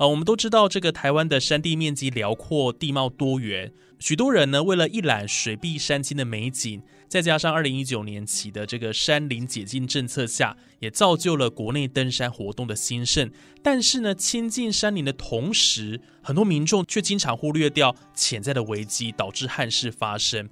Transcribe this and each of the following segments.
呃，我们都知道这个台湾的山地面积辽阔，地貌多元，许多人呢为了一览水碧山青的美景，再加上二零一九年起的这个山林解禁政策下，也造就了国内登山活动的兴盛。但是呢，亲近山林的同时，很多民众却经常忽略掉潜在的危机，导致憾事发生。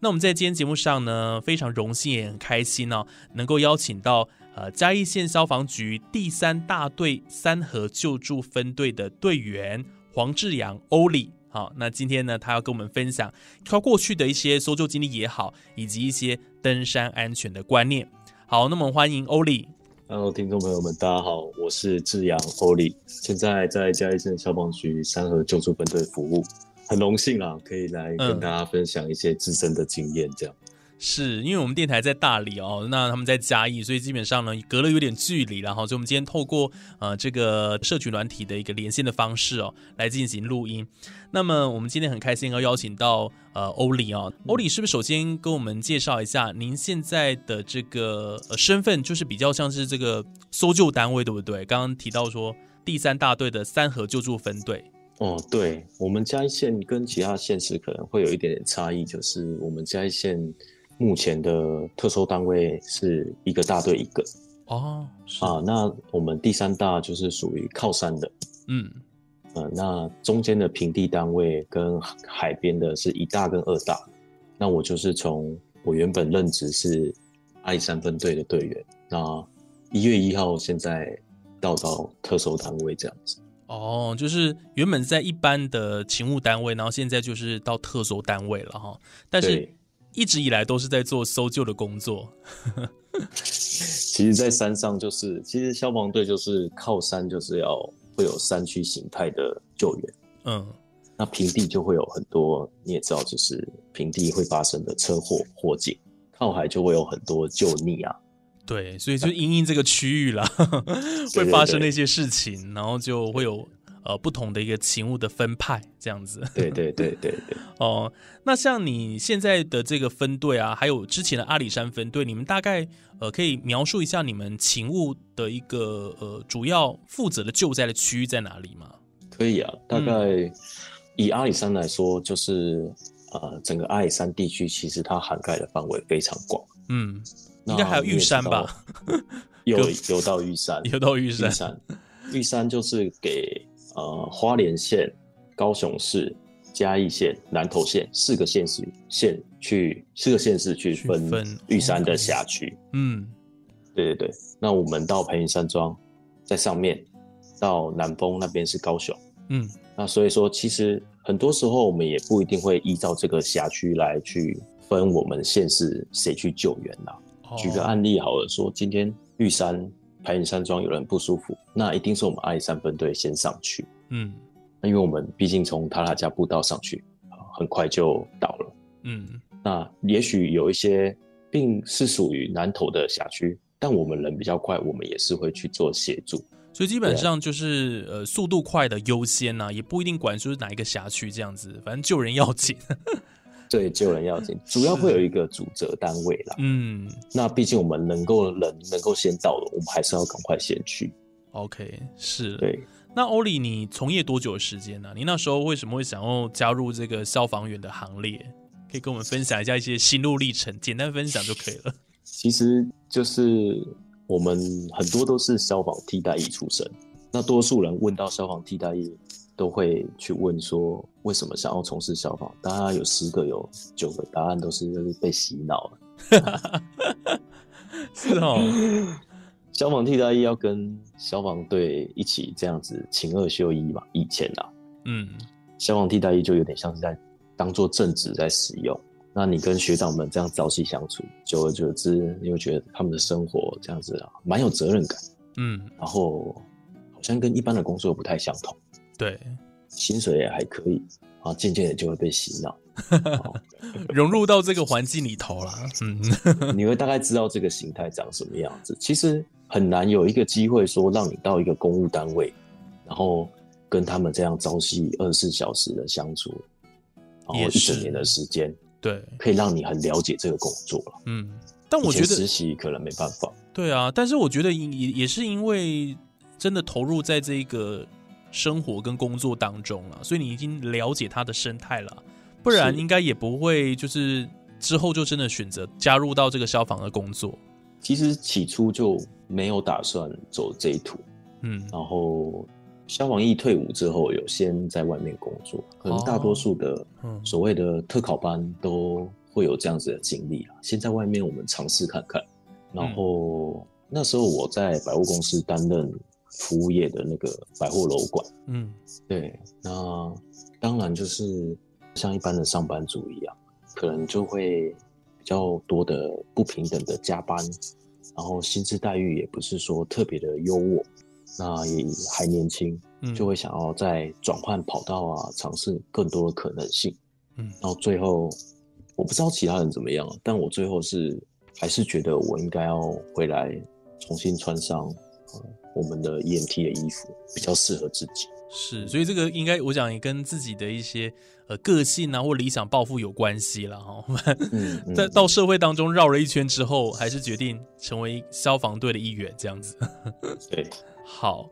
那我们在今天节目上呢，非常荣幸也很开心哦，能够邀请到。呃，嘉义县消防局第三大队三河救助分队的队员黄志阳欧里，好，那今天呢，他要跟我们分享他过去的一些搜救经历也好，以及一些登山安全的观念。好，那么欢迎欧里。Hello，听众朋友们，大家好，我是志阳欧里，现在在嘉义县消防局三河救助分队服务，很荣幸啊，可以来跟大家分享一些自身的经验，这样。是因为我们电台在大理哦，那他们在嘉义，所以基本上呢隔了有点距离然后，所以我们今天透过呃这个社群软体的一个连线的方式哦来进行录音。那么我们今天很开心要邀请到呃欧里哦，欧里是不是首先跟我们介绍一下您现在的这个呃身份，就是比较像是这个搜救单位对不对？刚刚提到说第三大队的三河救助分队。哦，对我们嘉义县跟其他县市可能会有一点点差异，就是我们嘉义县。目前的特收单位是一个大队一个。哦啊，那我们第三大就是属于靠山的，嗯。呃，那中间的平地单位跟海边的是一大跟二大，那我就是从我原本任职是阿里山分队的队员，那一月一号现在到到特收单位这样子，哦，就是原本在一般的勤务单位，然后现在就是到特搜单位了哈，但是。一直以来都是在做搜救的工作。其实，在山上就是，其实消防队就是靠山，就是要会有山区形态的救援。嗯，那平地就会有很多，你也知道，就是平地会发生的车祸、火警；靠海就会有很多救溺啊。对，所以就因应这个区域啦，会发生那些事情，然后就会有。呃，不同的一个勤务的分派这样子。对对对对对。哦，那像你现在的这个分队啊，还有之前的阿里山分队，你们大概呃可以描述一下你们勤务的一个呃主要负责的救灾的区域在哪里吗？可以啊，大概以阿里山来说，就是呃整个阿里山地区其实它涵盖的范围非常广。嗯，应该还有玉山吧？有 有到玉山，有到玉山。玉山就是给。呃，花莲县、高雄市、嘉义县、南投县四个县市县去四个县市去分玉山的辖区。嗯，对对对。那我们到培云山庄在上面，到南丰那边是高雄。嗯，那所以说，其实很多时候我们也不一定会依照这个辖区来去分我们县市谁去救援啦。举个案例好了，说今天玉山。排云山庄有人不舒服，那一定是我们阿里山分队先上去。嗯，那因为我们毕竟从塔塔加步道上去，很快就到了。嗯，那也许有一些并是属于南投的辖区，但我们人比较快，我们也是会去做协助。所以基本上就是呃速度快的优先呐，也不一定管说是哪一个辖区这样子，反正救人要紧。对，救人要紧，主要会有一个主责单位啦。嗯，那毕竟我们能够人能够先到了，我们还是要赶快先去。OK，是。对，那欧里，你从业多久的时间呢？你那时候为什么会想要加入这个消防员的行列？可以跟我们分享一下一些心路历程，简单分享就可以了。其实就是我们很多都是消防替代役出身，那多数人问到消防替代役。都会去问说为什么想要从事消防？大家有十个有九个答案都是就是被洗脑了。是哦，消防替代役要跟消防队一起这样子勤二休一嘛？以前啊，嗯，消防替代役就有点像是在当做正职在使用。那你跟学长们这样朝夕相处，久而久之，你会觉得他们的生活这样子啊，蛮有责任感，嗯，然后好像跟一般的工作不太相同，对，薪水也还可以，啊，渐渐的就会被洗脑。融入到这个环境里头了，嗯，你会大概知道这个形态长什么样子。其实很难有一个机会说让你到一个公务单位，然后跟他们这样朝夕二十四小时的相处，然后一整年的时间，对，可以让你很了解这个工作了。嗯，但我觉得实习可能没办法，对啊，但是我觉得也也也是因为真的投入在这个生活跟工作当中了，所以你已经了解它的生态了，不然应该也不会就是之后就真的选择加入到这个消防的工作。其实起初就没有打算走这一途，嗯，然后消防一退伍之后，有先在外面工作，可能大多数的嗯所谓的特考班都会有这样子的经历啊。先在外面我们尝试看看，然后、那时候我在百货公司担任服务业的那个百货楼管，嗯。对，那当然就是像一般的上班族一样，可能就会比较多的不平等的加班，然后薪资待遇也不是说特别的优渥，那也还年轻，嗯，就会想要再转换跑道啊，尝试更多的可能性。嗯。然后最后我不知道其他人怎么样，但我最后是还是觉得我应该要回来重新穿上、呃、我们的 EMT 的衣服，比较适合自己。是，所以这个应该我想也跟自己的一些呃个性啊或理想抱负有关系了哈。我们 在到社会当中绕了一圈之后，还是决定成为消防队的一员这样子。对。好，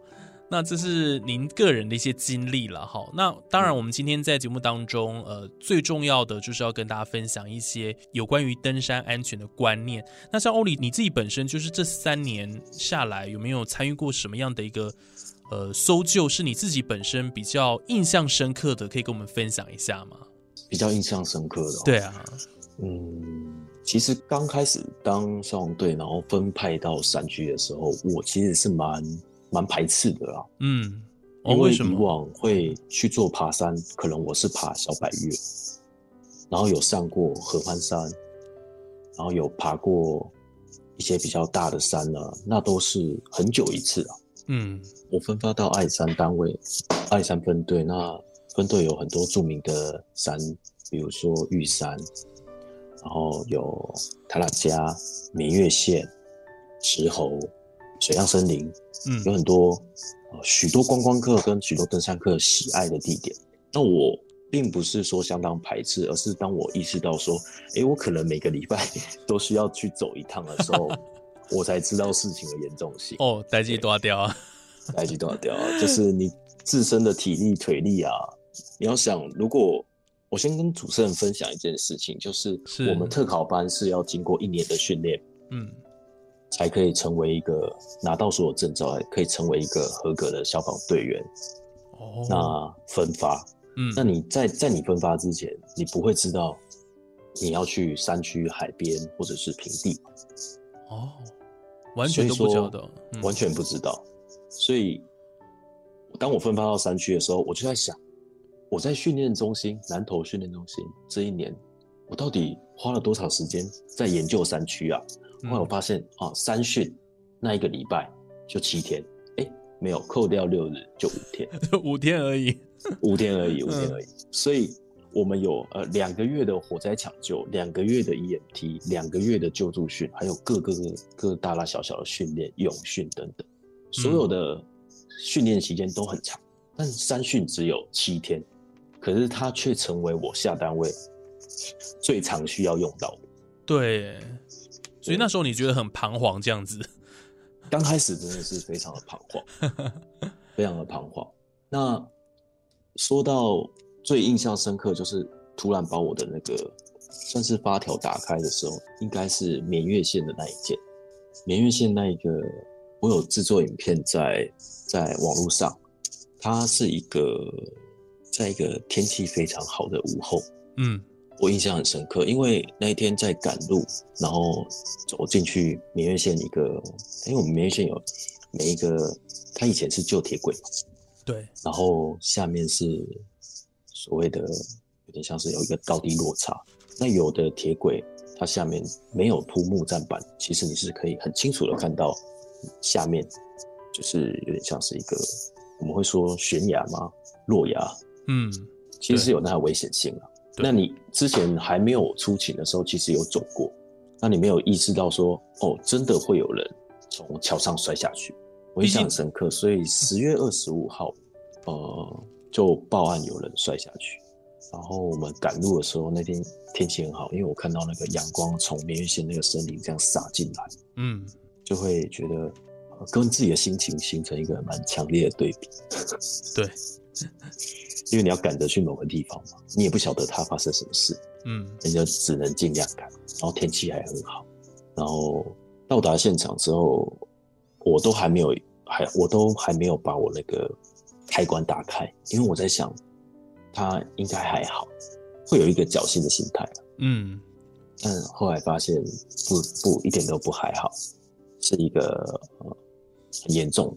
那这是您个人的一些经历了哈。那当然，我们今天在节目当中，呃，最重要的就是要跟大家分享一些有关于登山安全的观念。那像欧里，你自己本身就是这三年下来，有没有参与过什么样的一个呃搜救，是你自己本身比较印象深刻的，可以跟我们分享一下吗？比较印象深刻的、哦。，对啊，嗯，其实刚开始当消防队，然后分派到山区的时候，我其实是蛮蛮排斥的啦。嗯，哦，因为以？往会去做爬山，可能我是爬小百岳，然后有上过合欢山，然后有爬过一些比较大的山呢，那都是很久一次啊。嗯我分发到爱山单位，爱山分队，那分队有很多著名的山，比如说玉山，然后有塔拉加、明月线、石猴、水漾森林，嗯有很多呃许多观光客跟许多登山客喜爱的地点。那我并不是说相当排斥，而是当我意识到说，诶，我可能每个礼拜都需要去走一趟的时候，我才知道事情的严重性。哦，代际多掉啊，来句多少掉啊？就是你自身的体力、腿力啊。你要想，如果我先跟主持人分享一件事情，就是是我们特考班是要经过一年的训练，嗯才可以成为一个拿到所有证照，可以成为一个合格的消防队员。哦，那分发，嗯那你在在你分发之前，你不会知道你要去山区、海边或者是平地，哦，完全都不知道，嗯完全不知道。所以，当我分发到山区的时候，我就在想，我在训练中心南投训练中心这一年，我到底花了多少时间在研究山区啊？嗯后来我发现啊，三训那一个礼拜就七天，哎，没有扣掉六日就五天，五天而已，五天而已，五天嗯而已。所以我们有呃两个月的火灾抢救，两个月的 EMT，两个月的救助训，还有各个各大大小小的训练、泳训等等，所有的训练期间都很长，但三训只有七天，可是它却成为我下单位最常需要用到的。对，所以那时候你觉得很彷徨这样子，刚开始真的是非常的彷徨，非常的彷徨。那说到最印象深刻，就是突然把我的那个算是发条打开的时候，应该是绵月线的那一件。绵月线那一个，我有制作影片在在网络上，它是一个在一个天气非常好的午后，嗯我印象很深刻，因为那一天在赶路，然后走进去明月线一个，因为我们明月线有每一个，它以前是旧铁轨嘛，对，然后下面是所谓的有点像是有一个高低落差。那有的铁轨它下面没有铺木栈板，其实你是可以很清楚的看到下面就是有点像是一个我们会说悬崖吗？落崖，嗯其实是有那个危险性啊。对那你之前还没有出勤的时候，其实有走过，那你没有意识到说，哦，真的会有人从桥上摔下去，我印象很深刻。所以十月二十五号，呃，就报案有人摔下去。然后我们赶路的时候，那天天气很好，因为我看到那个阳光从明月线那个森林这样洒进来，嗯，就会觉得、呃跟自己的心情形成一个蛮强烈的对比。对，因为你要赶着去某个地方嘛，你也不晓得它发生什么事，嗯你就只能尽量赶。然后天气还很好，然后到达现场之后，我都还没有还我都还没有把我那个开关打开，因为我在想，它应该还好，会有一个侥幸的心态。嗯但后来发现不不一点都不还好，是一个呃很严重，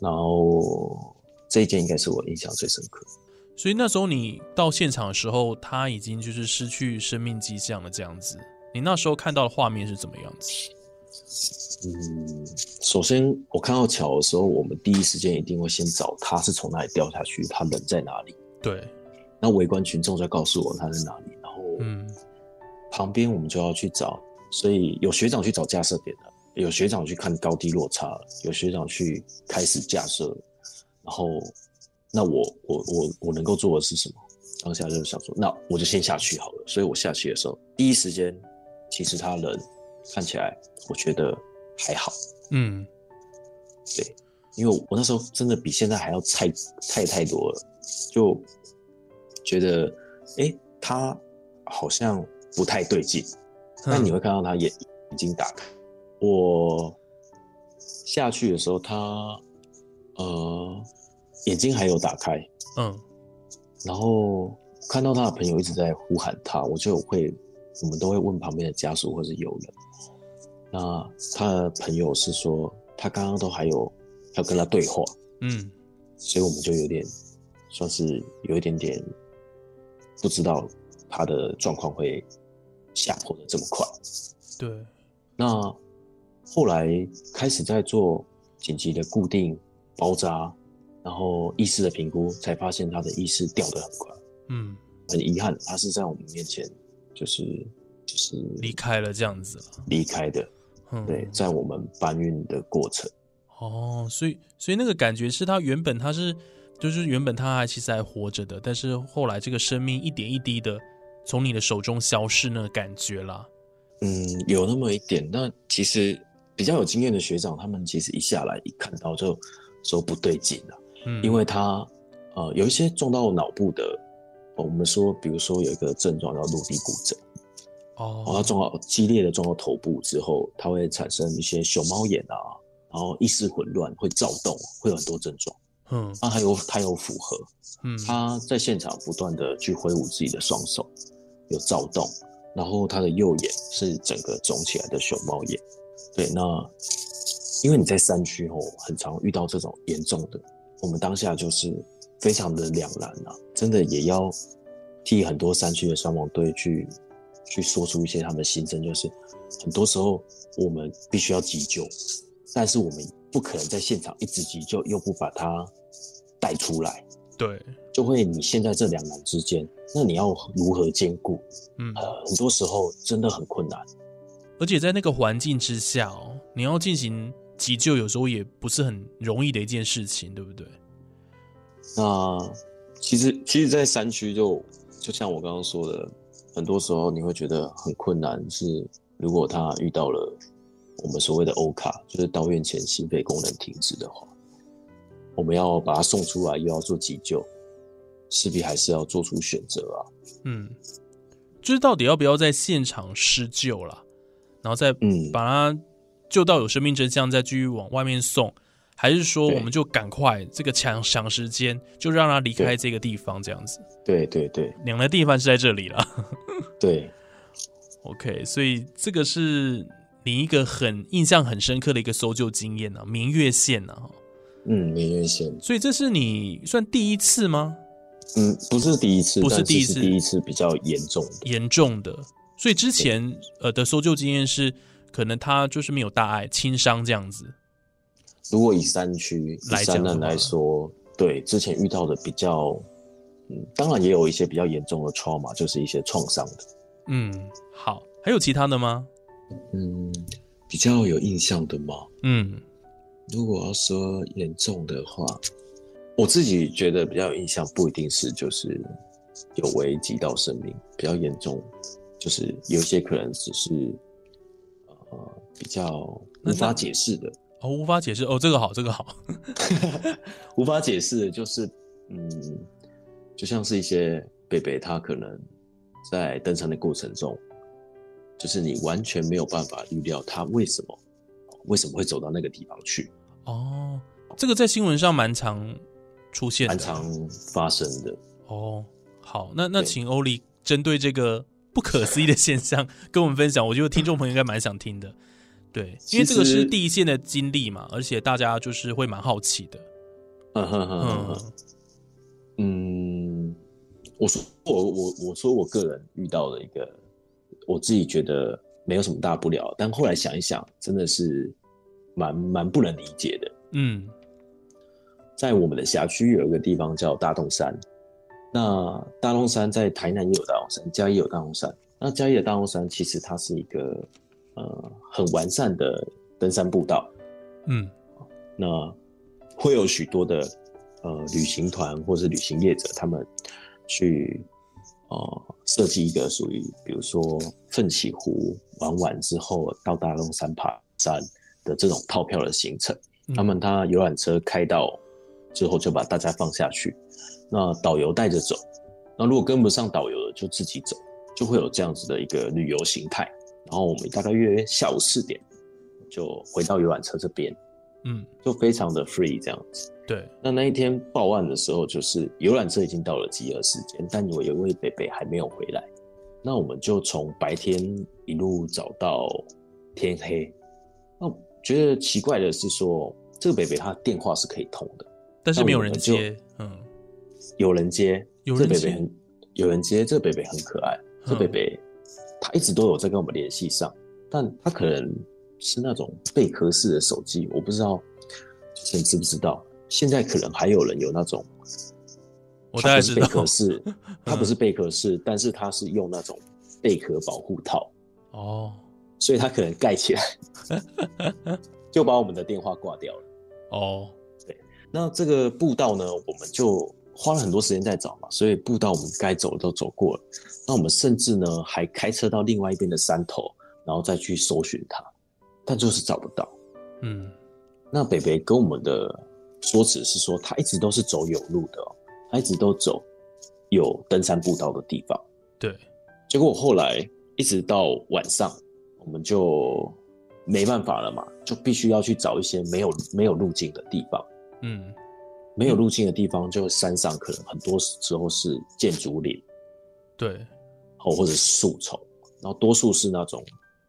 然后这一件应该是我印象最深刻。所以那时候你到现场的时候，他已经就是失去生命迹象了，这样子。你那时候看到的画面是怎么样子？嗯，首先我看到桥的时候，我们第一时间一定会先找他是从哪里掉下去，他人在哪里。对，那围观群众在告诉我他在哪里，然后嗯旁边我们就要去找，所以有学长去找架设点了，有学长去看高低落差了，有学长去开始架设了，然后那我我我我能够做的是什么？当下就是想说，那我就先下去好了。所以我下去的时候，第一时间其实他人看起来我觉得还好，嗯对，因为我那时候真的比现在还要菜菜太多了，就觉得哎、诶他好像不太对劲。那你会看到他眼眼睛打开。我下去的时候，他呃眼睛还有打开，嗯然后看到他的朋友一直在呼喊他，我就会我们都会问旁边的家属或是友人。那他的朋友是说，他刚刚都还有要跟他对话，嗯所以我们就有点算是有一点点不知道他的状况会下坡的这么快。对，那后来开始在做紧急的固定包扎，然后意识的评估，才发现他的意识掉得很快。嗯很遗憾，他是在我们面前就是就是离开了这样子了。离开的。嗯，对，在我们搬运的过程，哦，所以所以那个感觉是他原本他是就是原本他还其实还活着的，但是后来这个生命一点一滴的从你的手中消失那个感觉啦。嗯，有那么一点。那其实比较有经验的学长，他们其实一下来一看到就说不对劲了，嗯，因为他呃有一些撞到脑部的，呃我们说比如说有一个症状叫落地骨折。哦然后撞到激烈的撞到头部之后，它会产生一些熊猫眼啊，然后意识混乱，会躁动，会有很多症状。嗯那还有他有符合，嗯他在现场不断的去挥舞自己的双手，有躁动，然后他的右眼是整个肿起来的熊猫眼。对，那因为你在山区哦，很常遇到这种严重的，我们当下就是非常的两难啊，真的也要替很多山区的消防队去去说出一些他们的心声，就是很多时候我们必须要急救，但是我们不可能在现场一直急救，又不把它带出来，对，就会你现在这两难之间，那你要如何兼顾？嗯，呃，很多时候真的很困难。而且在那个环境之下哦，你要进行急救，有时候也不是很容易的一件事情，对不对？那其实，其实，在山区就就像我刚刚说的，很多时候你会觉得很困难。是如果他遇到了我们所谓的欧卡，就是到院前心肺功能停止的话，我们要把他送出来，又要做急救，势必还是要做出选择啊。嗯，就是到底要不要在现场施救啦，然后再嗯把他救到有生命真相，再继续往外面送，还是说我们就赶快这个抢抢时间，就让他离开这个地方这样子？对对对两的地方是在这里了。对，OK，所以这个是你一个很印象很深刻的一个搜救经验啊，明月线啊，嗯，明月线，所以这是你算第一次吗？嗯，不是第一次，不是第一次第一次比较严重的。严重的，所以之前呃的搜救经验是可能他就是没有大碍，轻伤这样子。如果以山区以来讲的话山难来说，对之前遇到的比较，嗯，当然也有一些比较严重的 trauma，就是一些创伤的。嗯，好，还有其他的吗？嗯，比较有印象的吗？嗯如果要说严重的话，我自己觉得比较有印象，不一定是就是有危及到生命，比较严重，就是有一些可能只是呃比较无法解释的，哦，无法解释哦，这个好，这个好。无法解释的就是嗯，就像是一些贝贝，他可能在登山的过程中，就是你完全没有办法预料他为什么为什么会走到那个地方去。哦，这个在新闻上蛮常出现的，蛮常发生的。哦。好，那那请欧丽针对这个不可思议的现象 跟我们分享，我觉得听众朋友应该蛮想听的。对，因为这个是第一线的经历嘛，而且大家就是会蛮好奇的。嗯哼哼哼嗯哼，嗯，我说我我我说我个人遇到了一个，我自己觉得没有什么大不了，但后来想一想，真的是蛮蛮不能理解的。嗯在我们的辖区有一个地方叫大洞山，那大龙山在台南也有大龙山，嘉义有大龙山。那嘉义的大龙山其实它是一个呃很完善的登山步道，嗯那会有许多的呃旅行团或是旅行业者，他们去呃设计一个属于比如说奋起湖玩完之后到大龙山爬山的这种套票的行程。嗯他们他游览车开到之后就把大家放下去，那导游带着走，那如果跟不上导游的就自己走，就会有这样子的一个旅游形态。然后我们大概约下午四点就回到游览车这边，嗯，就非常的 free 这样子。对，那那一天报案的时候，就是游览车已经到了集合时间，但有一位北北还没有回来。那我们就从白天一路找到天黑。那觉得奇怪的是说，这个北北他电话是可以通的，但是没有人接。嗯有人接，有人接这北北很有人接，这北北很可爱，这嗯北北他一直都有在跟我们联系上，但他可能是那种贝壳式的手机，我不知道主持人知不知道，现在可能还有人有那种，我大概知道它不是贝壳式，它不是贝壳式，但是它是用那种贝壳保护套，哦。所以它可能盖起来，就把我们的电话挂掉了。哦，对那这个步道呢，我们就花了很多时间在找嘛，所以步道我们该走的都走过了。那我们甚至呢还开车到另外一边的山头，然后再去搜寻它，但就是找不到。嗯那北北跟我们的说辞是说，他一直都是走有路的哦，他一直都走有登山步道的地方。对，结果后来一直到晚上，我们就没办法了嘛，就必须要去找一些没有没有路径的地方。嗯没有路径的地方，就山上可能很多时候是建筑林，对，哦，或者是树丛，然后多数是那种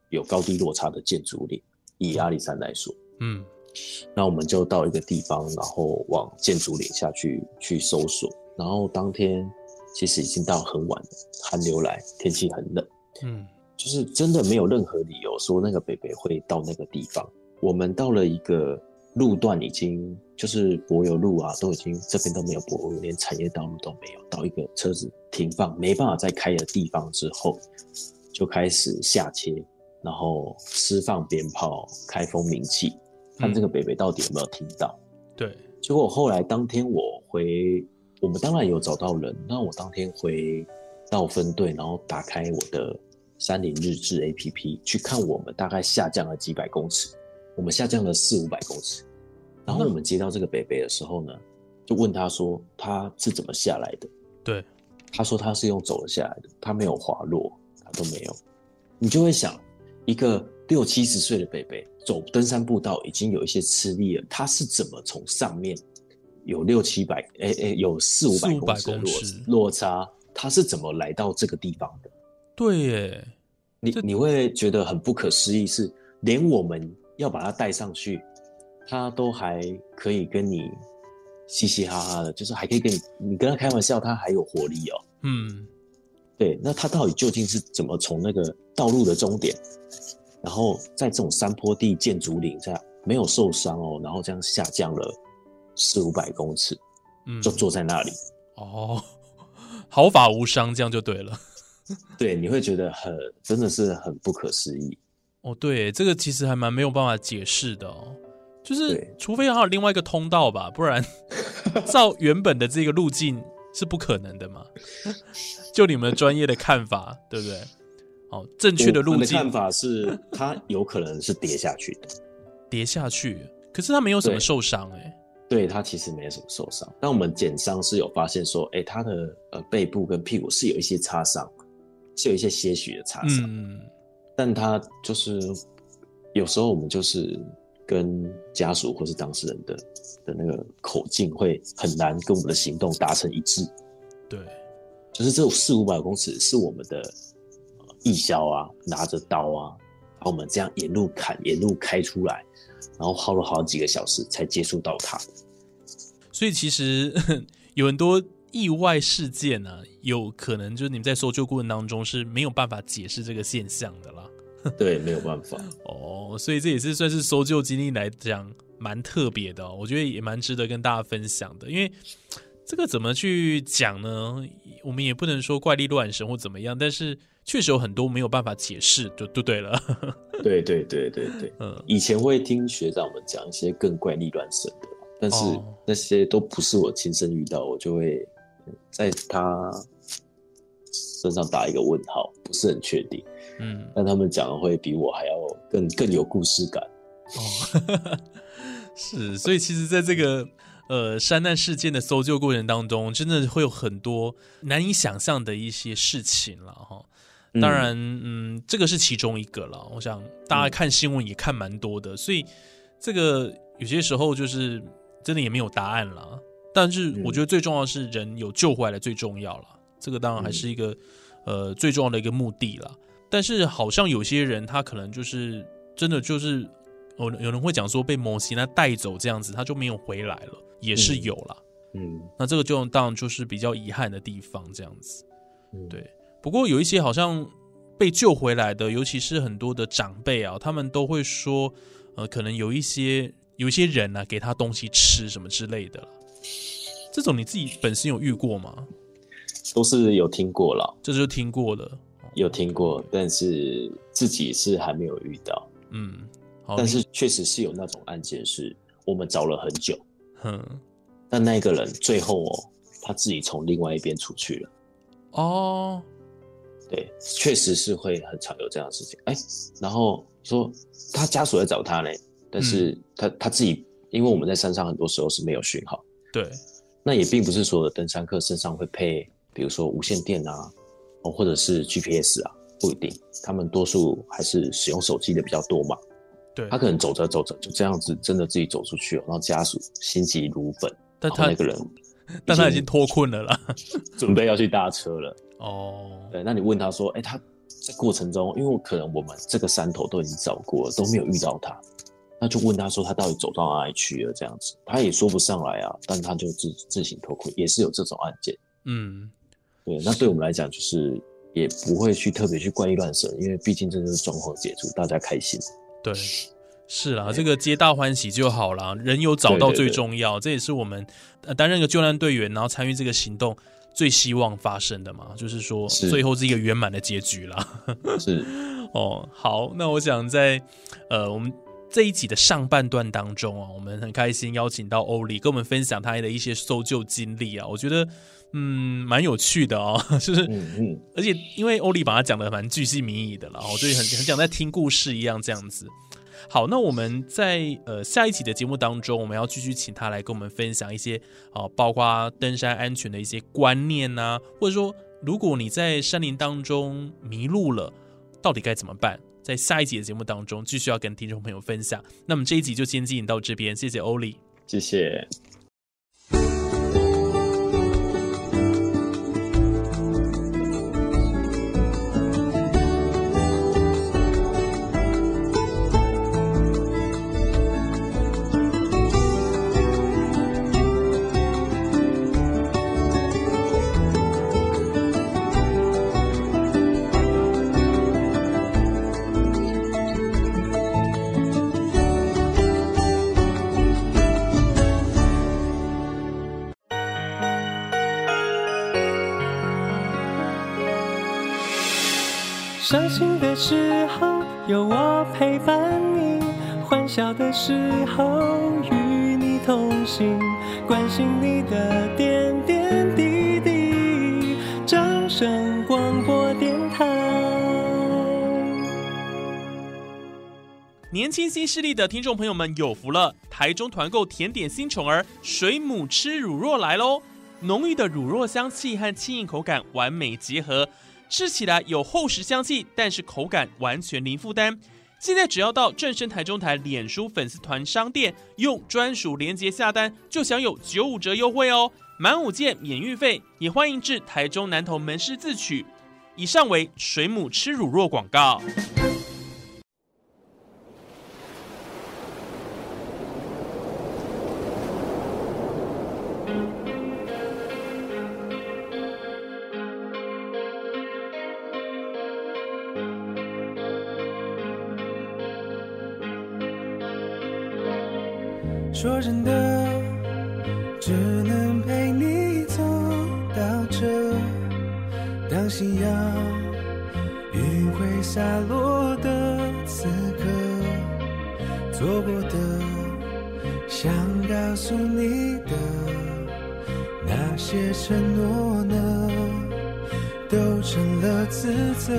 有高低落差的建筑林。以阿里山来说，嗯那我们就到一个地方，然后往建筑林下去去搜索。然后当天其实已经到很晚了，寒流来，天气很冷，嗯就是真的没有任何理由说那个北北会到那个地方。我们到了一个路段，已经就是柏油路啊，都已经这边都没有柏油，连产业道路都没有。到一个车子停放没办法再开的地方之后，就开始下切，然后释放鞭炮、开风鸣器，看这个北北到底有没有听到。对，结果后来当天我回，我们当然有找到人。那我当天回到分队，然后打开我的山林日志 APP 去看我们大概下降了几百公尺，我们下降了四五百公尺。然后我们接到这个北北的时候呢，就问他说他是怎么下来的？对，他说他是用走了下来的，他没有滑落，他都没有。你就会想，一个六七十岁的北北走登山步道已经有一些吃力了，他是怎么从上面有六七百，哎哎，有四五百公尺的落落差，他是怎么来到这个地方的？对耶，你你会觉得很不可思议，是连我们要把它带上去，他都还可以跟你嘻嘻哈哈的，就是还可以跟你你跟他开玩笑，他还有活力哦。嗯，对，那他到底究竟是怎么从那个道路的终点，然后在这种山坡地建竹林下没有受伤哦，然后这样下降了四五百公尺，嗯就坐在那里，哦，毫发无伤，这样就对了。对，你会觉得很真的是很不可思议。哦，对，这个其实还蛮没有办法解释的哦，就是除非还有另外一个通道吧，不然 照原本的这个路径是不可能的嘛。就你们专业的看法，对不对？哦，正确的路径看法是，它有可能是跌下去的。跌下去，可是他没有什么受伤哎、对他其实没什么受伤，但我们检伤是有发现说，哎、他的呃背部跟屁股是有一些擦伤，是有一些些许的擦伤，嗯，但他就是有时候我们就是跟家属或是当事人的的那个口径会很难跟我们的行动达成一致，对，就是这四五百公尺是我们的呃义消啊，拿着刀啊，然后我们这样沿路砍，沿路开出来，然后耗了好几个小时才接触到他。所以其实 有很多意外事件呢、有可能就是你们在搜救过程当中是没有办法解释这个现象的啦。对，没有办法。哦，所以这也是算是搜救经历来讲蛮特别的、哦，我觉得也蛮值得跟大家分享的。因为这个怎么去讲呢？我们也不能说怪力乱神或怎么样，但是确实有很多没有办法解释，就就对了。对对对对对，嗯，以前会听学长们讲一些更怪力乱神的，但是哦那些都不是我亲身遇到，我就会在他身上打一个问号，不是很确定。嗯，但他们讲的会比我还要更更有故事感。哦，是，所以其实在这个呃山难事件的搜救过程当中，真的会有很多难以想象的一些事情了哈。当然，嗯，这个是其中一个了。我想大家看新闻也看蛮多的，所以这个有些时候就是真的也没有答案了。但是我觉得最重要的是人有救回来最重要了，这个当然还是一个、呃最重要的一个目的啦。但是好像有些人他可能就是真的就是有有人会讲说被摩西那带走这样子，他就没有回来了，也是有啦。嗯，那这个就当然就是比较遗憾的地方，这样子。嗯对不过有一些好像被救回来的，尤其是很多的长辈啊，他们都会说，呃，可能有一些有一些人呢、啊，给他东西吃什么之类的啦。这种你自己本身有遇过吗？都是有听过了，这就听过了。有听过，但是自己是还没有遇到。嗯，好，但是确实是有那种案件，是我们找了很久，哼，但那个人最后哦，他自己从另外一边出去了。哦，对，确实是会很常有这样的事情。哎，然后说他家属在找他呢，但是他、他自己，因为我们在山上很多时候是没有讯号，对，那也并不是所有的登山客身上会配，比如说无线电啊，哦，或者是 GPS 啊，不一定，他们多数还是使用手机的比较多嘛。对他，可能走着走着就这样子，真的自己走出去了，然后家属心急如焚，但他那个人 但他已经脱困了啦。准备要去搭车了。哦，对，那你问他说，哎、他在过程中，因为可能我们这个山头都已经找过了，都没有遇到他，那就问他说他到底走到哪里去了？这样子，他也说不上来啊，但他就自自行脱困，也是有这种案件。嗯，对，那对我们来讲，就是也不会去特别去怪力乱神，因为毕竟这就是状况解除，大家开心。对，是啦，这个皆大欢喜就好啦，人有找到最重要，这也是我们呃担任个救难队员，然后参与这个行动最希望发生的嘛，就是说最后是一个圆满的结局啦。是，哦，好，那我想在呃我们这一集的上半段当中啊，我们很开心邀请到欧里跟我们分享他的一些搜救经历啊，我觉得嗯蛮有趣的哦，就是。嗯嗯，而且因为欧丽把它讲的蛮巨细靡遗的了，我就很很想在听故事一样这样子。好，那我们在呃下一期的节目当中，我们要继续请他来跟我们分享一些啊、包括登山安全的一些观念呐、或者说如果你在山林当中迷路了，到底该怎么办？在下一集的节目当中继续要跟听众朋友分享。那么这一集就先进行到这边，谢谢欧丽，谢谢。伤心的时候有我陪伴你，欢笑的时候与你同行，关心你的点点滴滴。掌声广播电台。年轻新势力的听众朋友们有福了！台中团购甜点新宠儿水母吃乳酪来喽！浓郁的乳酪香气和轻盈口感完美结合。吃起来有厚实香气，但是口感完全零负担。现在只要到正生台中台脸书粉丝团商店，用专属链接下单，就享有九五折优惠哦，满五件免运费。也欢迎至台中南投门市自取。以上为水母吃乳酪广告。说真的，只能陪你走到这。当夕阳余晖洒落的此刻，做过的，想告诉你的那些承诺呢，都成了自责。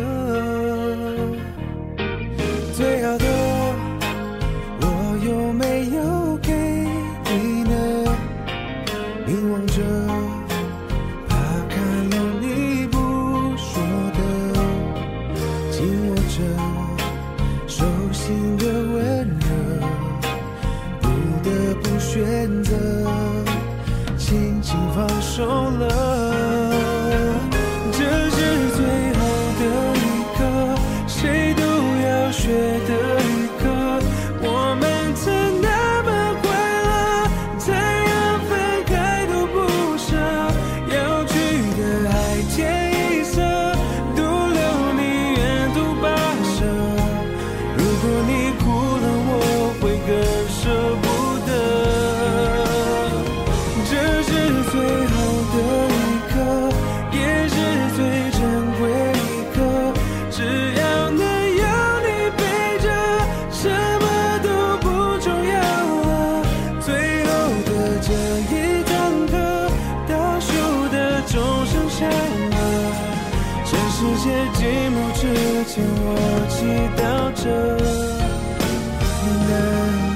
界寂寞之前，我祈祷着能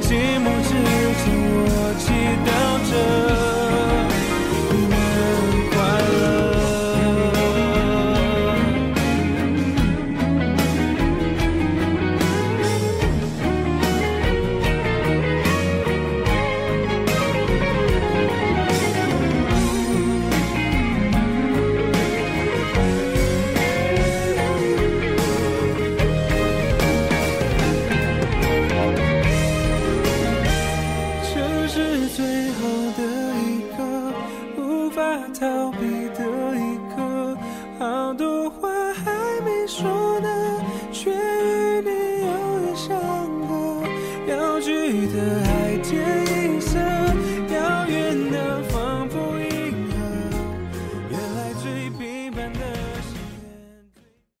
寂寞只